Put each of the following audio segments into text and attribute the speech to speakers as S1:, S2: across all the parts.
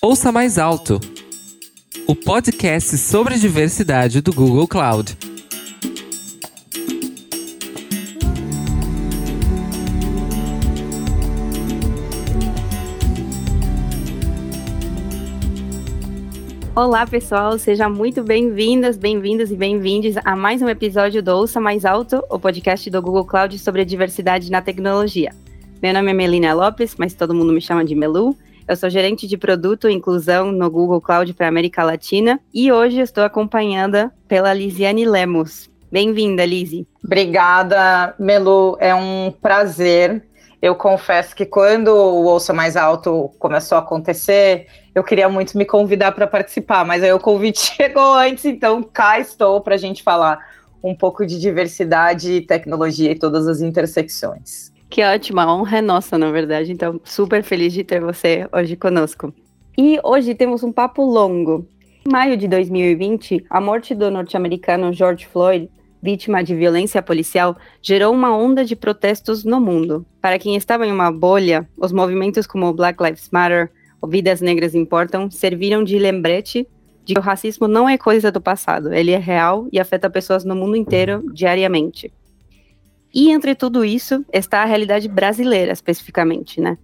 S1: Ouça Mais Alto, o podcast sobre diversidade do Google Cloud.
S2: Olá, pessoal, sejam muito bem-vindas, bem-vindos e bem-vindos a mais um episódio do Ouça Mais Alto, o podcast do Google Cloud sobre a diversidade na tecnologia. Meu nome é Melina Lopes, mas todo mundo me chama de Melu. Eu sou gerente de produto e inclusão no Google Cloud para América Latina e hoje estou acompanhada pela Lisiane Lemos. Bem-vinda, Lisi.
S3: Obrigada, Melu. É um prazer. Eu confesso que quando o Ouça Mais Alto começou a acontecer, eu queria muito me convidar para participar, mas aí o convite chegou antes, então cá estou para a gente falar um pouco de diversidade, tecnologia e todas as intersecções.
S2: Que ótima, honra é nossa, na verdade. Então, super feliz de ter você hoje conosco. E hoje temos um papo longo. Em maio de 2020, a morte do norte-americano George Floyd, vítima de violência policial, gerou uma onda de protestos no mundo. Para quem estava em uma bolha, os movimentos como Black Lives Matter Vidas Negras Importam serviram de lembrete de que o racismo não é coisa do passado, ele é real e afeta pessoas no mundo inteiro diariamente. E entre tudo isso está a realidade brasileira, especificamente, né?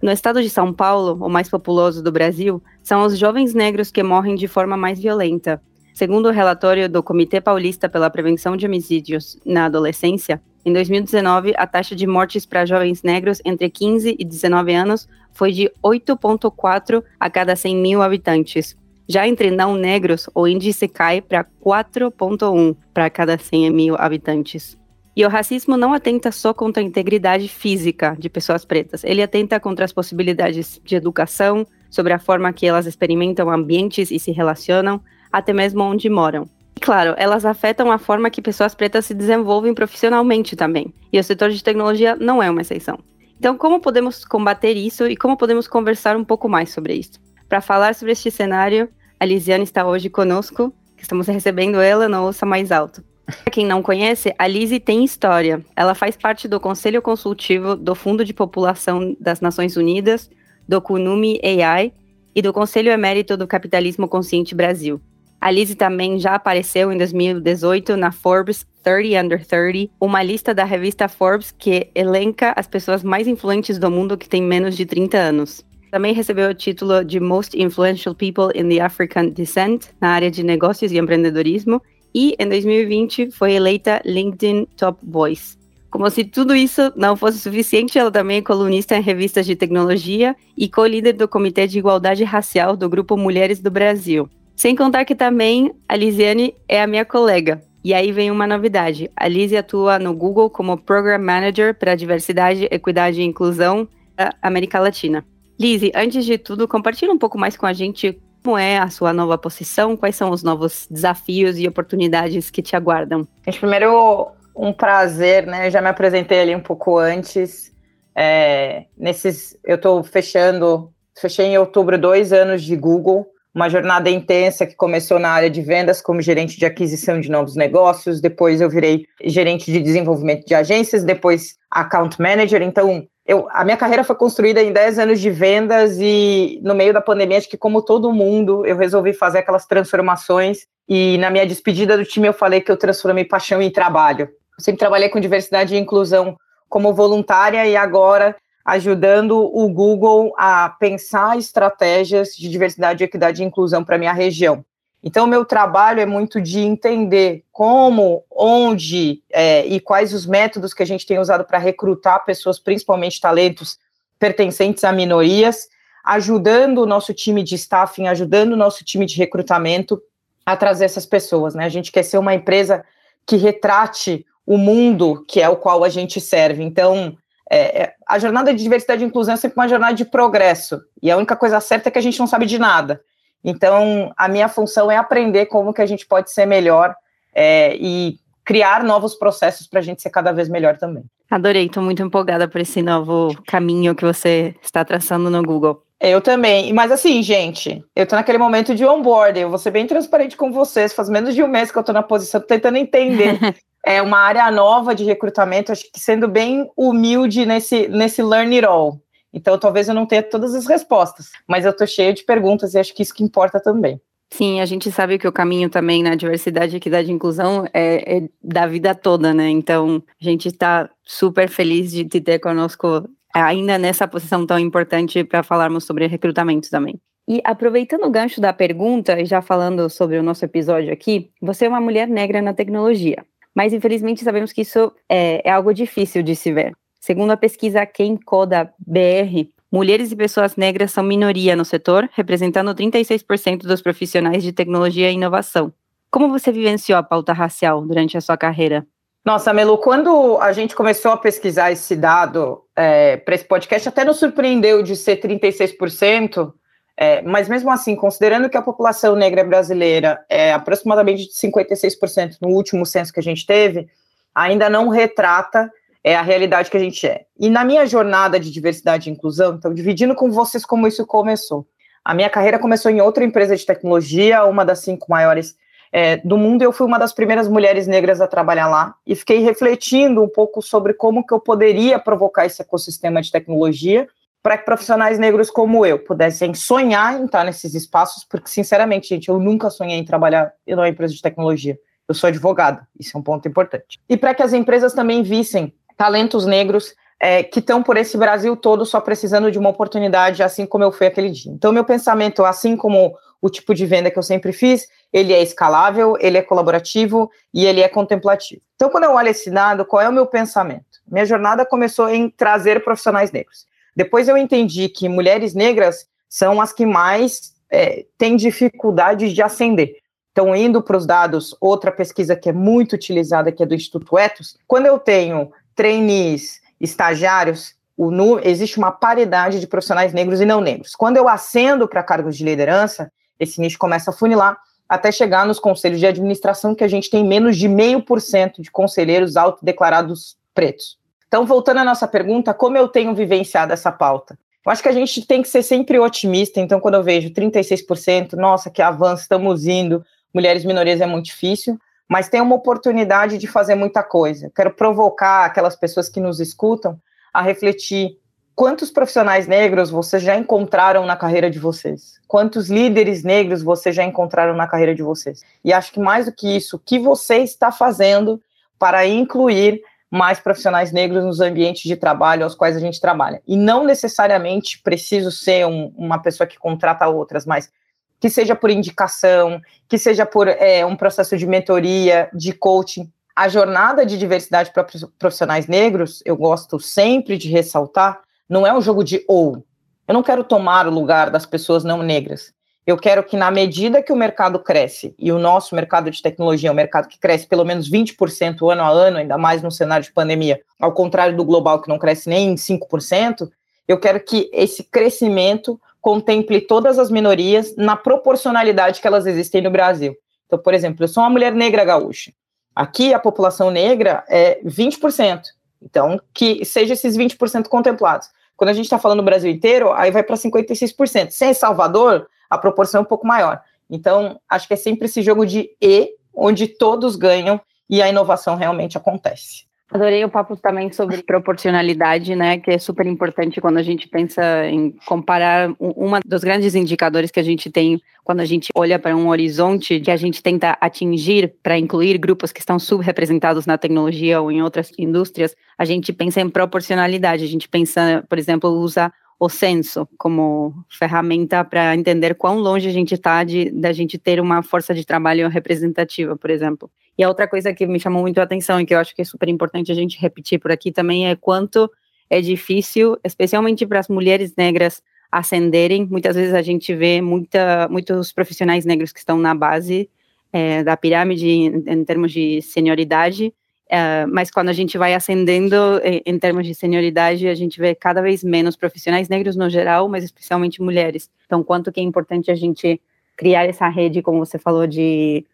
S2: No estado de São Paulo, o mais populoso do Brasil, são os jovens negros que morrem de forma mais violenta. Segundo o relatório do Comitê Paulista pela Prevenção de Homicídios na Adolescência, em 2019, a taxa de mortes para jovens negros entre 15 e 19 anos foi de 8,4 a cada 100 mil habitantes. Já entre não negros, o índice cai para 4,1 para cada 100 mil habitantes. E o racismo não atenta só contra a integridade física de pessoas pretas, ele atenta contra as possibilidades de educação, sobre a forma que elas experimentam ambientes e se relacionam, até mesmo onde moram. E claro, elas afetam a forma que pessoas pretas se desenvolvem profissionalmente também, e o setor de tecnologia não é uma exceção. Então, como podemos combater isso e como podemos conversar um pouco mais sobre isso? Para falar sobre este cenário, a Lisiane está hoje conosco, estamos recebendo ela no Ouça Mais Alto. Para quem não conhece, a Lise tem história. Ela faz parte do Conselho Consultivo do Fundo de População das Nações Unidas, do CUNUMI AI e do Conselho Emérito do Capitalismo Consciente Brasil. A Lise também já apareceu em 2018 na Forbes 30 Under 30, uma lista da revista Forbes que elenca as pessoas mais influentes do mundo que têm menos de 30 anos. Também recebeu o título de Most Influential People in the African Descent na área de negócios e empreendedorismo e em 2020 foi eleita LinkedIn Top Voice. Como se tudo isso não fosse suficiente, ela também é colunista em revistas de tecnologia e co-líder do Comitê de Igualdade Racial do Grupo Mulheres do Brasil. Sem contar que também a Lisiane é a minha colega. E aí vem uma novidade. A Lise atua no Google como Program Manager para Diversidade, Equidade e Inclusão da América Latina. Lise, antes de tudo, compartilha um pouco mais com a gente como é a sua nova posição? Quais são os novos desafios e oportunidades que te aguardam?
S3: Primeiro, um prazer, né? Eu já me apresentei ali um pouco antes. É, nesses, eu estou fechando, fechei em outubro dois anos de Google, uma jornada intensa que começou na área de vendas como gerente de aquisição de novos negócios, depois eu virei gerente de desenvolvimento de agências, depois account manager. Então, eu, a minha carreira foi construída em 10 anos de vendas e no meio da pandemia, acho que como todo mundo, eu resolvi fazer aquelas transformações e na minha despedida do time eu falei que eu transformei paixão em trabalho. Eu sempre trabalhei com diversidade e inclusão como voluntária e agora ajudando o Google a pensar estratégias de diversidade, equidade e inclusão para minha região. Então, o meu trabalho é muito de entender como, onde é, e quais os métodos que a gente tem usado para recrutar pessoas, principalmente talentos pertencentes a minorias, ajudando o nosso time de staffing, ajudando o nosso time de recrutamento a trazer essas pessoas. Né? A gente quer ser uma empresa que retrate o mundo que é o qual a gente serve. Então, é, é a jornada de diversidade e inclusão é sempre uma jornada de progresso. E a única coisa certa é que a gente não sabe de nada. Então, a minha função é aprender como que a gente pode ser melhor é, e criar novos processos para a gente ser cada vez melhor também.
S2: Adorei, estou muito empolgada por esse novo caminho que você está traçando no Google.
S3: Eu também, mas assim, gente, eu tô naquele momento de onboarding, eu vou ser bem transparente com vocês, faz menos de um mês que eu tô na posição, tô tentando entender. é uma área nova de recrutamento, acho que sendo bem humilde nesse, nesse learn it all. Então, talvez eu não tenha todas as respostas, mas eu estou cheia de perguntas e acho que isso que importa também.
S2: Sim, a gente sabe que o caminho também na diversidade, equidade e inclusão é, é da vida toda, né? Então, a gente está super feliz de te ter conosco ainda nessa posição tão importante para falarmos sobre recrutamento também. E aproveitando o gancho da pergunta e já falando sobre o nosso episódio aqui, você é uma mulher negra na tecnologia, mas infelizmente sabemos que isso é, é algo difícil de se ver. Segundo a pesquisa Quem Coda BR, mulheres e pessoas negras são minoria no setor, representando 36% dos profissionais de tecnologia e inovação. Como você vivenciou a pauta racial durante a sua carreira?
S3: Nossa, Melu, quando a gente começou a pesquisar esse dado é, para esse podcast, até nos surpreendeu de ser 36%, é, mas mesmo assim, considerando que a população negra brasileira é aproximadamente de 56% no último censo que a gente teve, ainda não retrata é, a realidade que a gente é. E na minha jornada de diversidade e inclusão, então, dividindo com vocês como isso começou. A minha carreira começou em outra empresa de tecnologia, uma das cinco maiores é, do mundo, eu fui uma das primeiras mulheres negras a trabalhar lá e fiquei refletindo um pouco sobre como que eu poderia provocar esse ecossistema de tecnologia para que profissionais negros como eu pudessem sonhar em estar nesses espaços, porque, sinceramente, gente, eu nunca sonhei em trabalhar em uma empresa de tecnologia. Eu sou advogada, isso é um ponto importante. E para que as empresas também vissem talentos negros é, que estão por esse Brasil todo só precisando de uma oportunidade, assim como eu fui aquele dia. Então, meu pensamento, assim como o tipo de venda que eu sempre fiz, ele é escalável, ele é colaborativo e ele é contemplativo. Então, quando eu olho esse dado, qual é o meu pensamento? Minha jornada começou em trazer profissionais negros. Depois eu entendi que mulheres negras são as que mais é, têm dificuldade de ascender. Então, indo para os dados, outra pesquisa que é muito utilizada, que é do Instituto Etos, quando eu tenho trainees, estagiários, o, existe uma paridade de profissionais negros e não negros. Quando eu ascendo para cargos de liderança, esse nicho começa a funilar até chegar nos conselhos de administração, que a gente tem menos de meio por cento de conselheiros autodeclarados pretos. Então, voltando à nossa pergunta, como eu tenho vivenciado essa pauta? Eu acho que a gente tem que ser sempre otimista, então, quando eu vejo 36%, nossa, que avanço, estamos indo, mulheres minorias é muito difícil, mas tem uma oportunidade de fazer muita coisa. Quero provocar aquelas pessoas que nos escutam a refletir quantos profissionais negros vocês já encontraram na carreira de vocês? Quantos líderes negros vocês já encontraram na carreira de vocês? E acho que mais do que isso, o que você está fazendo para incluir mais profissionais negros nos ambientes de trabalho aos quais a gente trabalha. E não necessariamente preciso ser um, uma pessoa que contrata outras, mas que seja por indicação, que seja por é, um processo de mentoria, de coaching. A jornada de diversidade para profissionais negros, eu gosto sempre de ressaltar, não é um jogo de ou. Eu não quero tomar o lugar das pessoas não negras. Eu quero que, na medida que o mercado cresce, e o nosso mercado de tecnologia é um mercado que cresce pelo menos 20% ano a ano, ainda mais no cenário de pandemia, ao contrário do global, que não cresce nem 5%, eu quero que esse crescimento contemple todas as minorias na proporcionalidade que elas existem no Brasil. Então, por exemplo, eu sou uma mulher negra gaúcha. Aqui a população negra é 20%. Então, que seja esses 20% contemplados. Quando a gente está falando do Brasil inteiro, aí vai para 56%. Sem Salvador, a proporção é um pouco maior. Então, acho que é sempre esse jogo de E, onde todos ganham e a inovação realmente acontece.
S2: Adorei o papo também sobre proporcionalidade, né, que é super importante quando a gente pensa em comparar uma dos grandes indicadores que a gente tem quando a gente olha para um horizonte que a gente tenta atingir para incluir grupos que estão subrepresentados na tecnologia ou em outras indústrias, a gente pensa em proporcionalidade, a gente pensa, por exemplo, usa o censo como ferramenta para entender quão longe a gente está da gente ter uma força de trabalho representativa, por exemplo. E a outra coisa que me chamou muito a atenção e que eu acho que é super importante a gente repetir por aqui também é quanto é difícil, especialmente para as mulheres negras ascenderem. Muitas vezes a gente vê muita, muitos profissionais negros que estão na base é, da pirâmide em, em termos de senioridade, Uh, mas quando a gente vai ascendendo em, em, termos de senioridade, a gente vê cada vez menos profissionais negros no geral, mas especialmente mulheres. Então, quanto que é importante a gente criar essa rede, como você falou, de,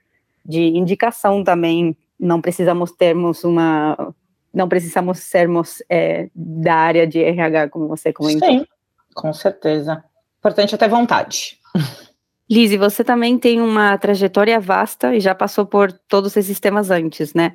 S2: de indicação também. Não precisamos termos uma, não precisamos sermos é, da área de RH, como você comentou.
S3: Sim, com certeza. Importante até vontade.
S2: Lise, você também tem uma trajetória vasta e já passou por todos esses temas antes, né?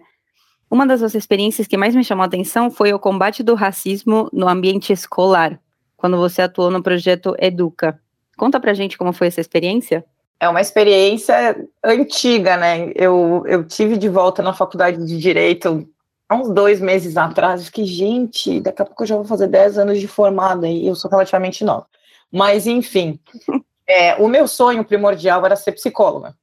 S2: Uma das suas experiências que mais me chamou a atenção foi o combate do racismo no ambiente escolar, quando você atuou no projeto Educa. Conta pra gente como foi essa experiência.
S3: É uma experiência antiga, né? Eu, eu tive de volta na faculdade de Direito há uns dois meses atrás. Que, gente, daqui a pouco eu já vou fazer 10 anos de formada e eu sou relativamente nova. Mas, enfim, é, o meu sonho primordial era ser psicóloga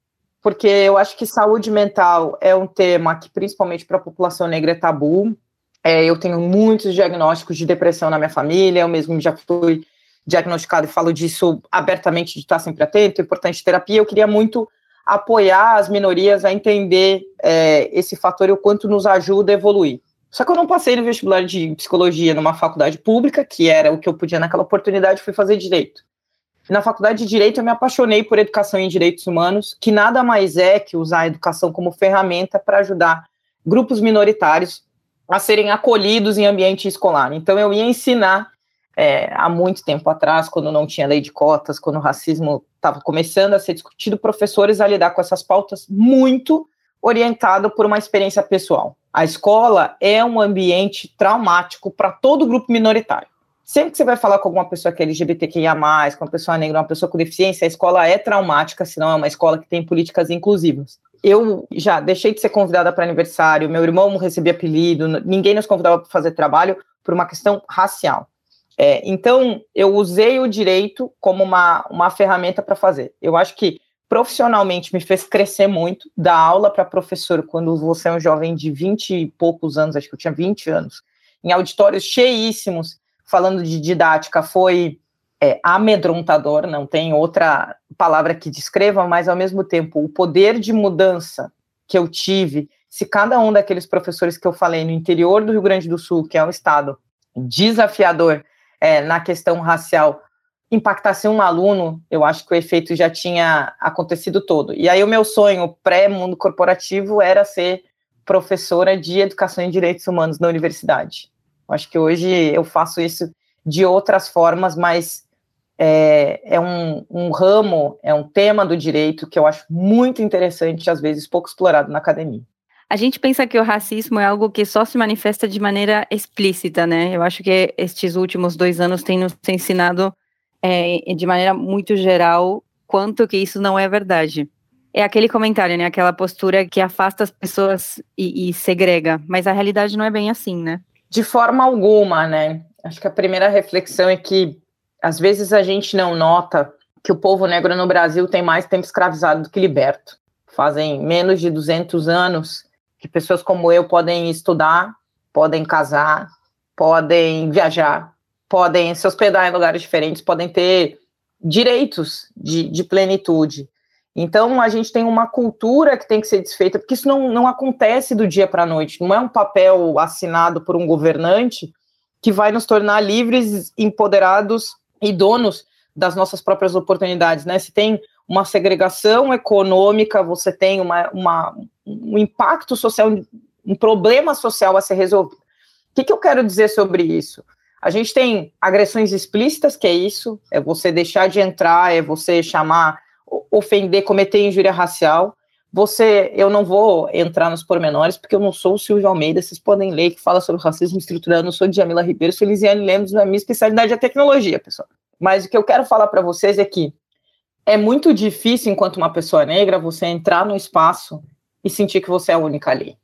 S3: porque eu acho que saúde mental é um tema que, principalmente para a população negra, é tabu. É, eu tenho muitos diagnósticos de depressão na minha família, eu mesmo já fui diagnosticado e falo disso abertamente, de estar sempre atento, é importante terapia. Eu queria muito apoiar as minorias a entender é, esse fator e o quanto nos ajuda a evoluir. Só que eu não passei no vestibular de psicologia numa faculdade pública, que era o que eu podia naquela oportunidade, fui fazer direito. Na faculdade de Direito, eu me apaixonei por educação em direitos humanos, que nada mais é que usar a educação como ferramenta para ajudar grupos minoritários a serem acolhidos em ambiente escolar. Então, eu ia ensinar é, há muito tempo atrás, quando não tinha lei de cotas, quando o racismo estava começando a ser discutido, professores a lidar com essas pautas muito orientado por uma experiência pessoal. A escola é um ambiente traumático para todo grupo minoritário. Sempre que você vai falar com alguma pessoa que é LGBTQIA, com uma pessoa negra, uma pessoa com deficiência, a escola é traumática, senão é uma escola que tem políticas inclusivas. Eu já deixei de ser convidada para aniversário, meu irmão recebia apelido, ninguém nos convidava para fazer trabalho por uma questão racial. É, então, eu usei o direito como uma, uma ferramenta para fazer. Eu acho que profissionalmente me fez crescer muito, dar aula para professor quando você é um jovem de 20 e poucos anos, acho que eu tinha 20 anos, em auditórios cheíssimos, falando de didática, foi é, amedrontador, não tem outra palavra que descreva, mas ao mesmo tempo o poder de mudança que eu tive, se cada um daqueles professores que eu falei no interior do Rio Grande do Sul, que é um estado desafiador é, na questão racial, impactasse um aluno, eu acho que o efeito já tinha acontecido todo. E aí o meu sonho pré-mundo corporativo era ser professora de educação em direitos humanos na universidade. Acho que hoje eu faço isso de outras formas, mas é, é um, um, ramo, é um tema do direito que eu acho muito interessante, às vezes pouco explorado na academia.
S2: A gente pensa que o racismo é algo que só se manifesta de maneira explícita, né? Eu acho que estes últimos dois anos têm nos ensinado é, de maneira muito geral quanto que isso não é verdade. É aquele comentário, né? Aquela postura que afasta as pessoas e, e segrega, mas a realidade não é bem assim, né?
S3: De forma alguma, né? Acho que a primeira reflexão é que às vezes a gente não nota que o povo negro no Brasil tem mais tempo escravizado do que liberto. Fazem menos de 200 anos que pessoas como eu podem estudar, podem casar, podem viajar, podem se hospedar em lugares diferentes, podem ter direitos de, de plenitude. Então, a gente tem uma cultura que tem que ser desfeita, porque isso não, não acontece do dia para a noite, não é um papel assinado por um governante que vai nos tornar livres, empoderados e donos das nossas próprias oportunidades, né? Se tem uma segregação econômica, você tem uma, uma, um impacto social, um problema social a ser resolvido. O que, que eu quero dizer sobre isso? A gente tem agressões explícitas, que é isso, é você deixar de entrar, é você chamar ofender, cometer injúria racial. Você, eu não vou entrar nos pormenores, porque eu não sou o Silvio Almeida, vocês podem ler que fala sobre racismo estrutural, eu não sou Djamila Ribeiro, sou Elisiane Lemos, a minha especialidade é tecnologia, pessoal. Mas o que eu quero falar para vocês é que é muito difícil, enquanto uma pessoa negra, você entrar no espaço e sentir que você é a única ali.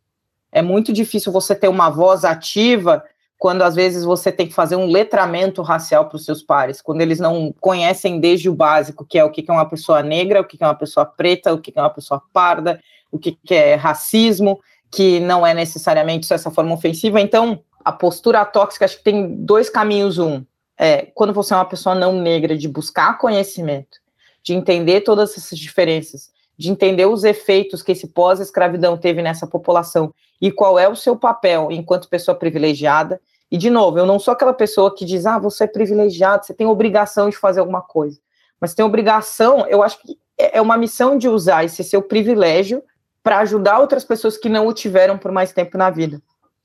S3: É muito difícil você ter uma voz ativa quando às vezes você tem que fazer um letramento racial para os seus pares, quando eles não conhecem desde o básico, que é o que é uma pessoa negra, o que é uma pessoa preta, o que é uma pessoa parda, o que é racismo, que não é necessariamente só essa forma ofensiva. Então, a postura tóxica, acho que tem dois caminhos. Um, é quando você é uma pessoa não negra, de buscar conhecimento, de entender todas essas diferenças, de entender os efeitos que esse pós-escravidão teve nessa população e qual é o seu papel enquanto pessoa privilegiada. E, de novo, eu não sou aquela pessoa que diz, ah, você é privilegiado, você tem obrigação de fazer alguma coisa. Mas tem obrigação, eu acho que é uma missão de usar esse seu privilégio para ajudar outras pessoas que não o tiveram por mais tempo na vida.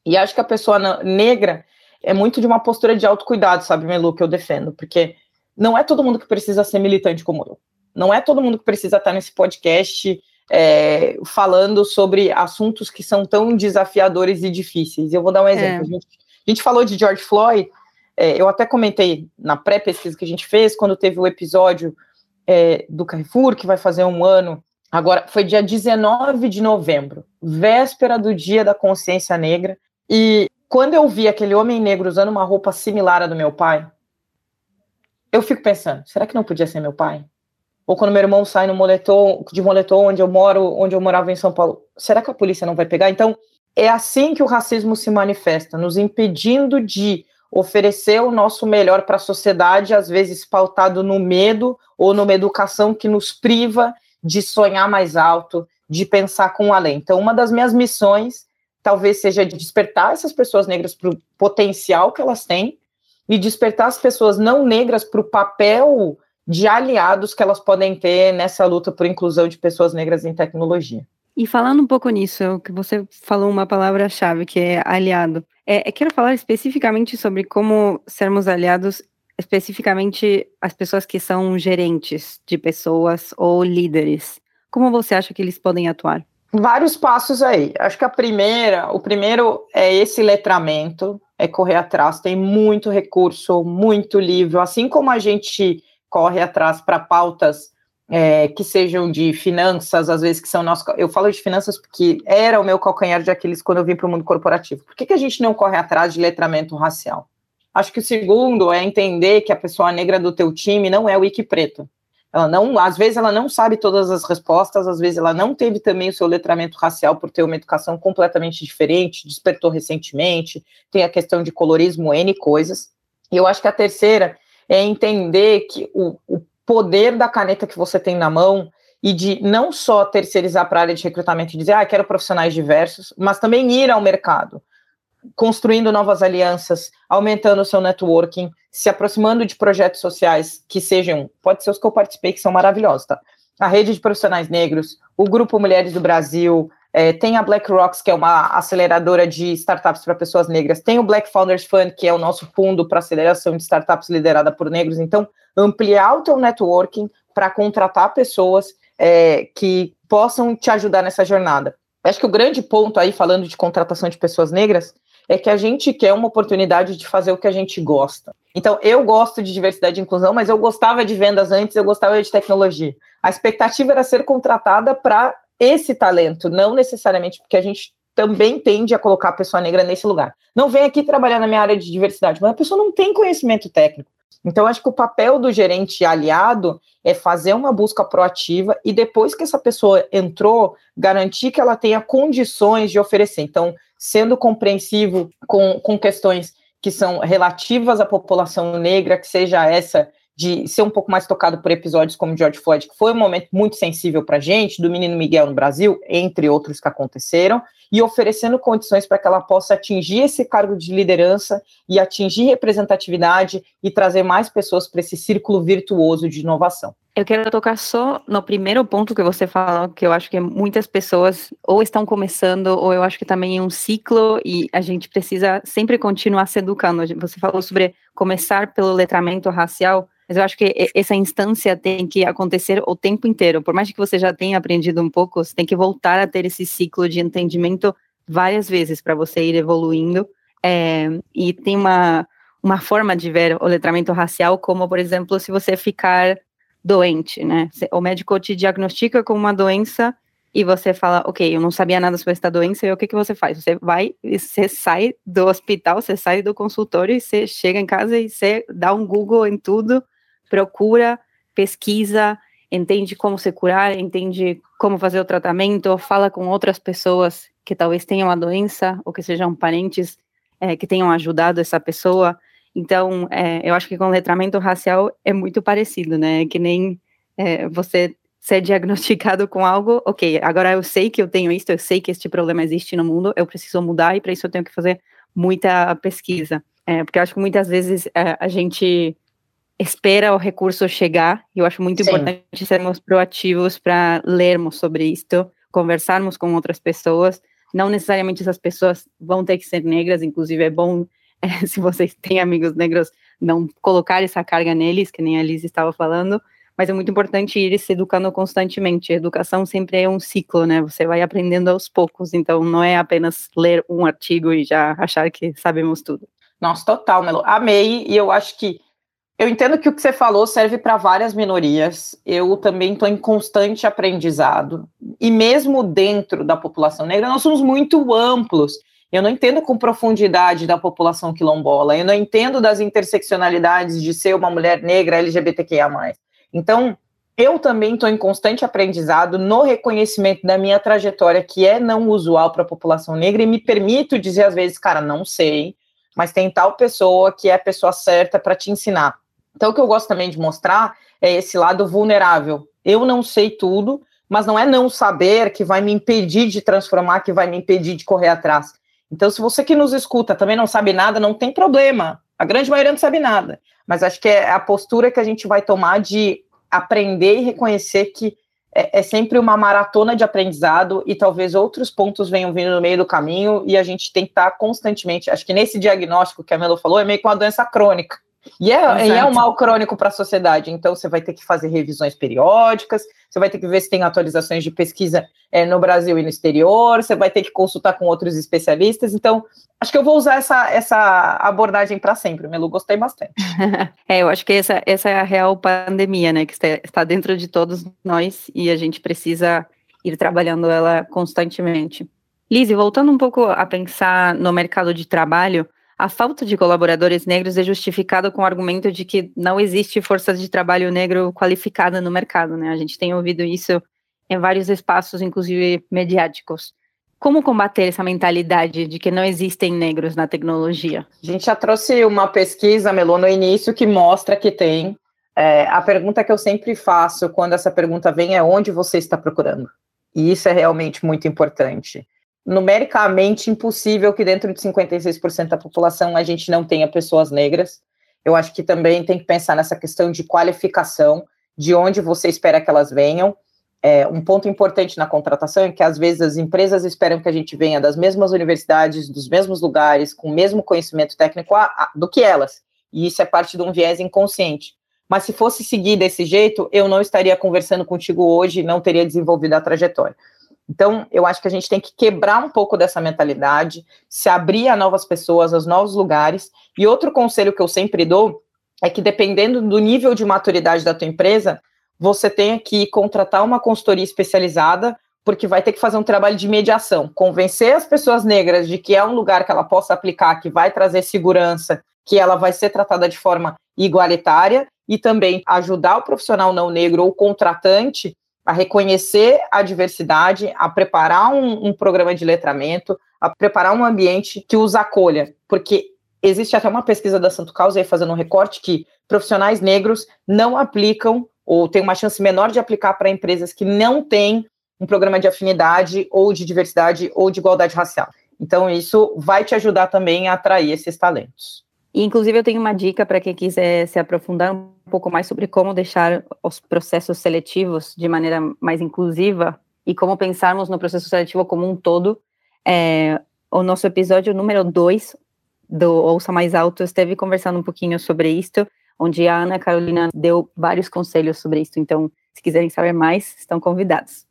S3: E acho que a pessoa negra é muito de uma postura de autocuidado, sabe, Melu, que eu defendo, porque não é todo mundo que precisa ser militante como eu. Não é todo mundo que precisa estar nesse podcast é, falando sobre assuntos que são tão desafiadores e difíceis. Eu vou dar um exemplo. É. A, gente, a, gente, falou de George Floyd, é, eu até comentei na pré-pesquisa que a gente fez, quando teve o episódio é, do Carrefour, que vai fazer um ano, agora foi dia 19 de novembro, véspera do Dia da Consciência Negra, e quando eu vi aquele homem negro usando uma roupa similar à do meu pai, eu fico pensando, será que não podia ser meu pai? Ou quando meu irmão sai no moletom, de moletom onde eu moro, onde eu morava em São Paulo, será que a polícia não vai pegar? Então, é assim que o racismo se manifesta, nos impedindo de oferecer o nosso melhor para a sociedade, às vezes pautado no medo ou numa educação que nos priva de sonhar mais alto, de pensar com além. Então, uma das minhas missões talvez seja de despertar essas pessoas negras para o potencial que elas têm e despertar as pessoas não negras para o papel de aliados que elas podem ter nessa luta por inclusão de pessoas negras em tecnologia.
S2: E falando um pouco nisso, que você falou uma palavra-chave que é aliado. É, eu quero falar especificamente sobre como sermos aliados, especificamente as pessoas que são gerentes de pessoas ou líderes. Como você acha que eles podem atuar?
S3: Vários passos aí. Acho que a primeira, o primeiro é esse letramento, é correr atrás. Tem muito recurso, muito livro. Assim como a gente corre atrás para pautas é, que sejam de finanças, às vezes que são nossos. Eu falo de finanças porque era o meu calcanhar de Aquiles quando eu vim para o mundo corporativo. Por que, que a gente não corre atrás de letramento racial? Acho que o segundo é entender que a pessoa negra do teu time não é o wiki preto. Ela não, às vezes ela não sabe todas as respostas, às vezes ela não teve também o seu letramento racial por ter uma educação completamente diferente, despertou recentemente, tem a questão de colorismo, N coisas. E eu acho que a terceira é entender que o, o poder da caneta que você tem na mão e de não só terceirizar para a área de recrutamento e dizer, ah, quero profissionais diversos, mas também ir ao mercado construindo novas alianças, aumentando o seu networking, se aproximando de projetos sociais que sejam, pode ser os que eu participei, que são maravilhosos, tá? A rede de profissionais negros, o Grupo Mulheres do Brasil, é, tem a Black Rocks, que é uma aceleradora de startups para pessoas negras, tem o Black Founders Fund, que é o nosso fundo para aceleração de startups liderada por negros. Então, ampliar o teu networking para contratar pessoas é, que possam te ajudar nessa jornada. Acho que o grande ponto aí, falando de contratação de pessoas negras, é que a gente quer uma oportunidade de fazer o que a gente gosta. Então, eu gosto de diversidade e inclusão, mas eu gostava de vendas antes, eu gostava de tecnologia. A expectativa era ser contratada para esse talento, não necessariamente porque a gente também tende a colocar a pessoa negra nesse lugar. Não vem aqui trabalhar na minha área de diversidade, mas a pessoa não tem conhecimento técnico. Então, acho que o papel do gerente aliado é fazer uma busca proativa e depois que essa pessoa entrou, garantir que ela tenha condições de oferecer. Então, sendo compreensivo com, com questões que são relativas à população negra, que seja essa de ser um pouco mais tocado por episódios como George Floyd, que foi um momento muito sensível para a gente, do menino Miguel no Brasil, entre outros que aconteceram, e oferecendo condições para que ela possa atingir esse cargo de liderança e atingir representatividade e trazer mais pessoas para esse círculo virtuoso de inovação.
S2: Eu quero tocar só no primeiro ponto que você falou, que eu acho que muitas pessoas ou estão começando, ou eu acho que também é um ciclo e a gente precisa sempre continuar se educando. Você falou sobre começar pelo letramento racial, mas eu acho que essa instância tem que acontecer o tempo inteiro. Por mais que você já tenha aprendido um pouco, você tem que voltar a ter esse ciclo de entendimento várias vezes para você ir evoluindo. É, e tem uma, uma forma de ver o letramento racial, como, por exemplo, se você ficar doente, né? O médico te diagnostica com uma doença e você fala, ok, eu não sabia nada sobre essa doença, e o que, que você faz? Você vai, você sai do hospital, você sai do consultório, e você chega em casa e você dá um Google em tudo, procura, pesquisa, entende como se curar, entende como fazer o tratamento, fala com outras pessoas que talvez tenham a doença ou que sejam parentes é, que tenham ajudado essa pessoa. Então, é, eu acho que com letramento racial é muito parecido, né? Que nem é, você ser diagnosticado com algo, ok, agora eu sei que eu tenho isso, eu sei que este problema existe no mundo, eu preciso mudar e para isso eu tenho que fazer muita pesquisa. É, porque eu acho que muitas vezes é, a gente espera o recurso chegar. E eu acho muito Sim. importante sermos proativos para lermos sobre isto, conversarmos com outras pessoas. Não necessariamente essas pessoas vão ter que ser negras, inclusive é bom, se vocês têm amigos negros, não colocar essa carga neles, que nem a Liz estava falando, mas é muito importante ir se educando constantemente. Educação sempre é um ciclo, né? Você vai aprendendo aos poucos, então não é apenas ler um artigo e já achar que sabemos tudo.
S3: Nossa, total, Melo. Amei, e eu acho que eu entendo que o que você falou serve para várias minorias. Eu também estou em constante aprendizado. E mesmo dentro da população negra, nós somos muito amplos. Eu não entendo com profundidade da população quilombola. Eu não entendo das interseccionalidades de ser uma mulher negra LGBTQIA. Então, eu também estou em constante aprendizado no reconhecimento da minha trajetória, que é não usual para a população negra, e me permito dizer às vezes, cara, não sei, mas tem tal pessoa que é a pessoa certa para te ensinar. Então, o que eu gosto também de mostrar é esse lado vulnerável. Eu não sei tudo, mas não é não saber que vai me impedir de transformar, que vai me impedir de correr atrás. Então, se você que nos escuta também não sabe nada, não tem problema. A grande maioria não sabe nada. Mas acho que é a postura que a gente vai tomar de aprender e reconhecer que é, é, sempre uma maratona de aprendizado e talvez outros pontos venham vindo no meio do caminho e a gente tem que estar constantemente. Acho que nesse diagnóstico que a Melo falou, é meio que uma doença crônica. E é, e é um mal crônico para a sociedade, então você vai ter que fazer revisões periódicas, você vai ter que ver se tem atualizações de pesquisa é, no Brasil e no exterior, você vai ter que consultar com outros especialistas. Então, acho que eu vou usar essa, essa abordagem para sempre. Melu, gostei bastante.
S2: é, eu acho que essa, essa é a real pandemia, né, que está, está dentro de todos nós e a gente precisa ir trabalhando ela constantemente. Lizzie, voltando um pouco a pensar no mercado de trabalho, a falta de colaboradores negros é justificada com o argumento de que não existe força de trabalho negro qualificada no mercado, né? A gente tem ouvido isso em vários espaços, inclusive mediáticos. Como combater essa mentalidade de que não existem negros na tecnologia?
S3: A gente já trouxe uma pesquisa, Melô, no início, que mostra que tem. É, a pergunta que eu sempre faço quando essa pergunta vem é onde você está procurando? E isso é realmente muito importante numericamente impossível que dentro de 56% da população a gente não tenha pessoas negras. Eu acho que também tem que pensar nessa questão de qualificação, de onde você espera que elas venham. É, um ponto importante na contratação é que às vezes as empresas esperam que a gente venha das mesmas universidades, dos mesmos lugares, com o mesmo conhecimento técnico a, a, do que elas. E isso é parte de um viés inconsciente. Mas se fosse seguir desse jeito, eu não estaria conversando contigo hoje, não teria desenvolvido a trajetória. Então, eu acho que a gente tem que quebrar um pouco dessa mentalidade, se abrir a novas pessoas, aos novos lugares. E outro conselho que eu sempre dou é que, dependendo do nível de maturidade da tua empresa, você tenha que contratar uma consultoria especializada, porque vai ter que fazer um trabalho de mediação, convencer as pessoas negras de que é um lugar que ela possa aplicar, que vai trazer segurança, que ela vai ser tratada de forma igualitária, e também ajudar o profissional não negro ou contratante a reconhecer a diversidade, a preparar um, um, programa de letramento, a preparar um ambiente que os acolha, porque existe até uma pesquisa da Santo Causa aí fazendo um recorte que profissionais negros não aplicam ou tem uma chance menor de aplicar para empresas que não têm um programa de afinidade ou de diversidade ou de igualdade racial. Então isso vai te ajudar também a atrair esses talentos.
S2: E, inclusive, eu tenho uma dica para quem quiser se aprofundar um pouco mais sobre como deixar os processos seletivos de maneira mais inclusiva e como pensarmos no processo seletivo como um todo. É, o nosso episódio número 2 do Ouça Mais Alto esteve conversando um pouquinho sobre isto, onde a Ana Carolina deu vários conselhos sobre isso. Então, se quiserem saber mais, estão convidados.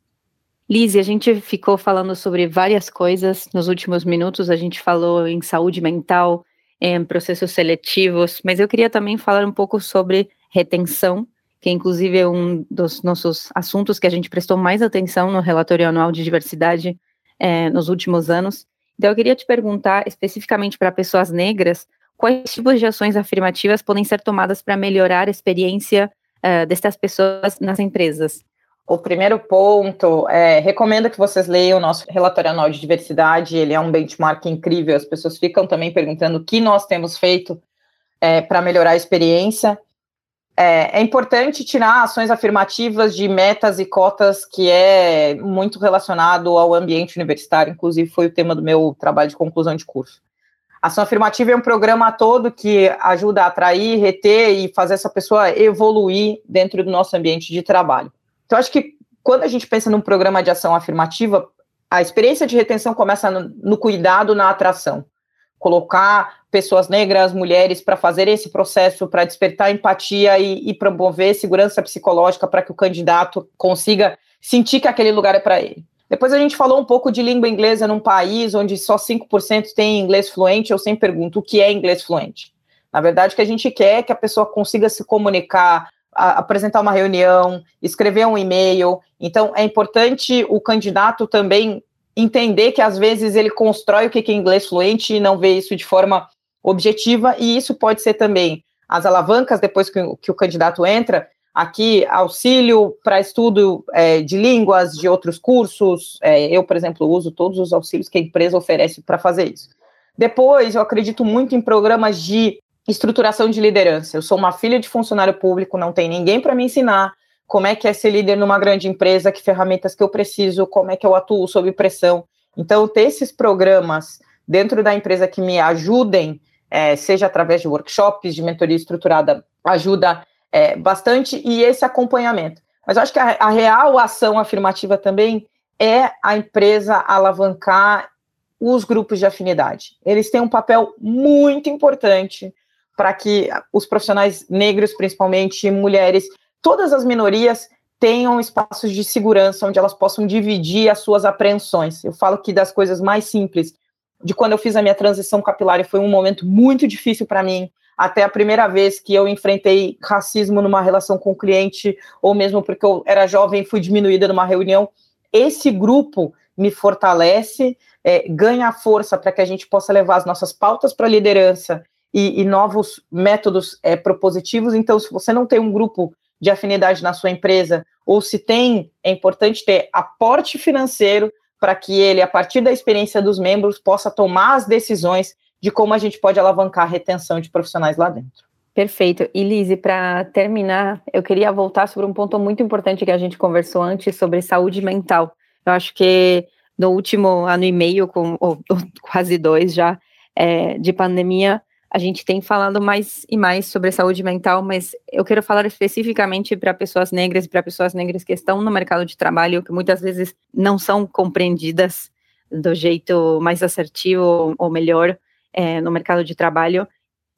S2: Lizzie, a gente ficou falando sobre várias coisas nos últimos minutos. A gente falou em saúde mental, em processos seletivos, mas eu queria também falar um pouco sobre retenção, que inclusive é um dos nossos assuntos que a gente prestou mais atenção no relatório anual de diversidade é, nos últimos anos. Então, eu queria te perguntar especificamente para pessoas negras, quais tipos de ações afirmativas podem ser tomadas para melhorar a experiência uh, pessoas nas empresas?
S3: O primeiro ponto é recomendo que vocês leiam o nosso relatório anual de diversidade. Ele é um benchmark incrível. As pessoas ficam também perguntando o que nós temos feito é, para melhorar a experiência. É, é, importante tirar ações afirmativas de metas e cotas, que é muito relacionado ao ambiente universitário. Inclusive, foi o tema do meu trabalho de conclusão de curso. Ação afirmativa é um programa todo que ajuda a atrair, reter e fazer essa pessoa evoluir dentro do nosso ambiente de trabalho. Então, acho que quando a gente pensa num programa de ação afirmativa, a experiência de retenção começa no, no cuidado, na atração. Colocar pessoas negras, mulheres, para fazer esse processo, para despertar empatia e, e promover segurança psicológica para que o candidato consiga sentir que aquele lugar é para ele. Depois a gente falou um pouco de língua inglesa num país onde só 5% tem inglês fluente. Eu sempre pergunto o que é inglês fluente. Na verdade, o que a gente quer é que a pessoa consiga se comunicar, a, apresentar uma reunião, escrever um e-mail. Então, é importante o candidato também entender que às vezes ele constrói o que é inglês fluente e não vê isso de forma objetiva, e isso pode ser também as alavancas depois que, que o candidato entra, aqui auxílio para estudo é, de línguas, de outros cursos. É, eu, por exemplo, uso todos os auxílios que a empresa oferece para fazer isso. Depois, eu acredito muito em programas de estruturação de liderança. Eu sou uma filha de funcionário público, não tem ninguém para me ensinar como é que é ser líder numa grande empresa, que ferramentas que eu preciso, como é que eu atuo sob pressão. Então, ter esses programas dentro da empresa que me ajudem, é, seja através de workshops, de mentoria estruturada, ajuda é, bastante, e esse acompanhamento. Mas eu acho que a, a real ação afirmativa também é a empresa alavancar os grupos de afinidade. Eles têm um papel muito importante para que os profissionais negros, principalmente mulheres, todas as minorias tenham espaços de segurança onde elas possam dividir as suas apreensões. Eu falo que das coisas mais simples, de quando eu fiz a minha transição capilar, foi um momento muito difícil para mim, até a primeira vez que eu enfrentei racismo numa relação com o cliente, ou mesmo porque eu era jovem fui diminuída numa reunião. Esse grupo me fortalece, é, ganha força para que a gente possa levar as nossas pautas para a liderança e, e, novos métodos é, propositivos. Então, se você não tem um grupo de afinidade na sua empresa, ou se tem, é importante ter aporte financeiro para que ele, a partir da experiência dos membros, possa tomar as decisões de como a gente pode alavancar a retenção de profissionais lá dentro.
S2: Perfeito. E Lise, para terminar, eu queria voltar sobre um ponto muito importante que a gente conversou antes sobre saúde mental. Eu acho que no último ano e meio, com, ou, quase dois já, é, de pandemia, a gente tem falado mais e mais sobre saúde mental, mas eu quero falar especificamente para pessoas negras e para pessoas negras que estão no mercado de trabalho, que muitas vezes não são compreendidas do jeito mais assertivo ou melhor é, no mercado de trabalho.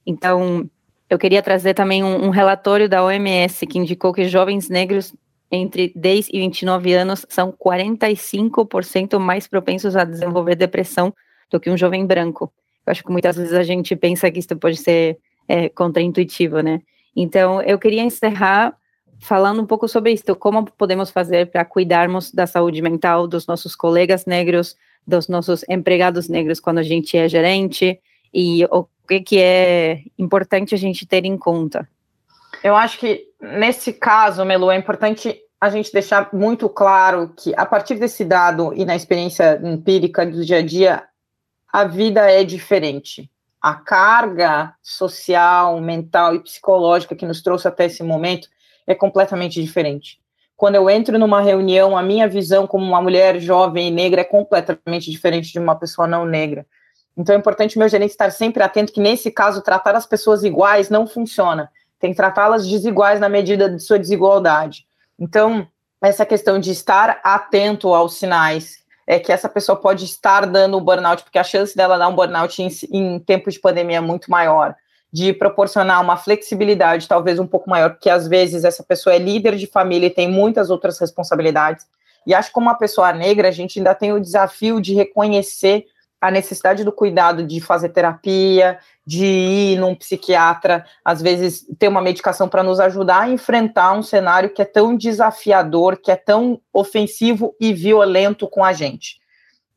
S2: Então, eu queria trazer também um, um relatório da OMS que indicou que jovens negros entre 10 e 29 anos são 45% mais propensos a desenvolver depressão do que um jovem branco. Eu acho que muitas vezes a gente pensa que isso pode ser é, contraintuitivo, né? Então, eu queria encerrar falando um pouco sobre isso, como podemos fazer para cuidarmos da saúde mental dos nossos colegas negros, dos nossos empregados negros quando a gente é gerente, e o que, que é importante a gente ter em conta.
S3: Eu acho que nesse caso, Melu, é importante a gente deixar muito claro que a partir desse dado e na experiência empírica do dia a dia, a vida é diferente. A carga social, mental e psicológica que nos trouxe até esse momento é completamente diferente. Quando eu entro numa reunião, a minha visão como uma mulher jovem e negra é completamente diferente de uma pessoa não negra. Então é importante meu gerente estar sempre atento que nesse caso tratar as pessoas iguais não funciona. Tem que tratá-las desiguais na medida de sua desigualdade. Então, essa questão de estar atento aos sinais é que essa pessoa pode estar dando o burnout, porque a chance dela dar um burnout em, em tempos de pandemia é muito maior, de proporcionar uma flexibilidade talvez um pouco maior, porque às vezes essa pessoa é líder de família e tem muitas outras responsabilidades. E acho que como uma pessoa negra, a gente ainda tem o desafio de reconhecer a necessidade do cuidado de fazer terapia, de ir num psiquiatra, às vezes ter uma medicação para nos ajudar a enfrentar um cenário que é tão desafiador, que é tão ofensivo e violento com a gente.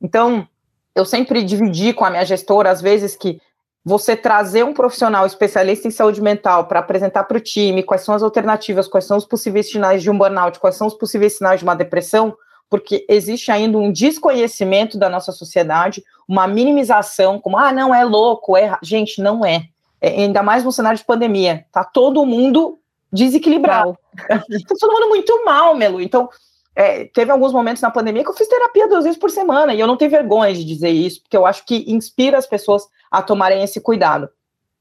S3: Então, eu sempre dividi com a minha gestora, às vezes, que você trazer um profissional especialista em saúde mental para apresentar para o time quais são as alternativas, quais são os possíveis sinais de um burnout, quais são os possíveis sinais de uma depressão, porque existe ainda um desconhecimento da nossa sociedade, uma minimização, como, ah, não, é louco, é. Gente, não é. é ainda mais no cenário de pandemia. Tá todo mundo desequilibrado. tá todo mundo muito mal, Melu. Então, é, teve alguns momentos na pandemia que eu fiz terapia duas vezes por semana, e eu não tenho vergonha de dizer isso, porque eu acho que inspira as pessoas a tomarem esse cuidado.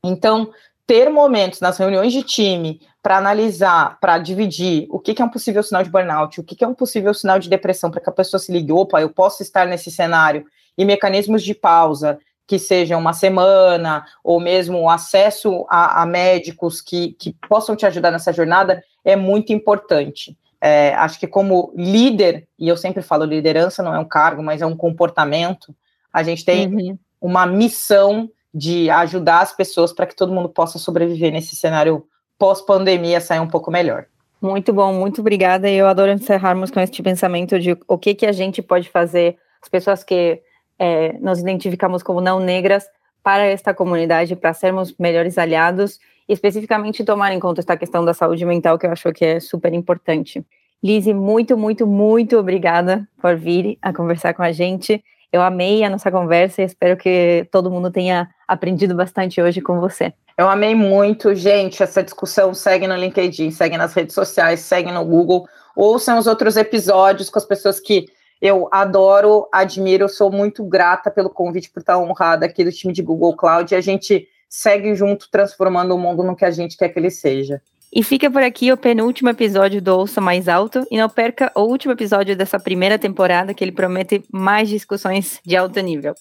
S3: Então, ter momentos nas reuniões de time para analisar, para dividir o que, que, é um possível sinal de burnout, o que, que é um possível sinal de depressão, para que a pessoa se ligue, opa, eu posso estar nesse cenário, e mecanismos de pausa, que sejam uma semana, ou mesmo acesso a, a médicos que, que possam te ajudar nessa jornada, é muito importante. É, acho que como líder, e eu sempre falo liderança não é um cargo, mas é um comportamento, a gente tem uhum. uma missão de ajudar as pessoas para que todo mundo possa sobreviver nesse cenário pós-pandemia, sair um pouco melhor.
S2: Muito bom, muito obrigada. Eu adoro encerrarmos com este pensamento de o que, que a gente pode fazer, as pessoas que é, nos identificamos como não negras, para esta comunidade, para sermos melhores aliados e especificamente tomar em conta esta questão da saúde mental, que eu acho que é super importante. Lizzie, muito, muito, muito obrigada por vir a conversar com a gente. Eu amei a nossa conversa e espero que todo mundo tenha aprendido bastante hoje com você.
S3: Eu amei muito, gente. Essa discussão segue no LinkedIn, segue nas redes sociais, segue no Google. Ouçam os outros episódios com as pessoas que eu adoro, admiro, sou muito grata pelo convite por estar honrada aqui do time de Google Cloud e a gente segue junto transformando o mundo no que a gente quer que ele seja.
S2: E fica por aqui o penúltimo episódio do Ouça Mais Alto e não perca o último episódio dessa primeira temporada que ele promete mais discussões de alto nível.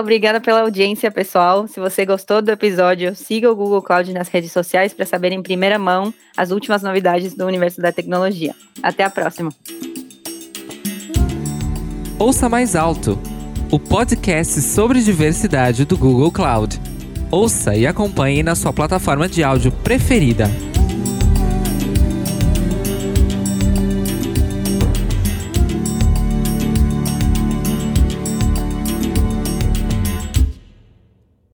S2: Obrigada pela audiência, pessoal. Se você gostou do episódio, siga o Google Cloud nas redes sociais para saber em primeira mão as últimas novidades do universo da tecnologia. Até a próxima.
S1: Ouça Mais Alto, o podcast sobre diversidade do Google Cloud. Ouça e acompanhe na sua plataforma de áudio preferida.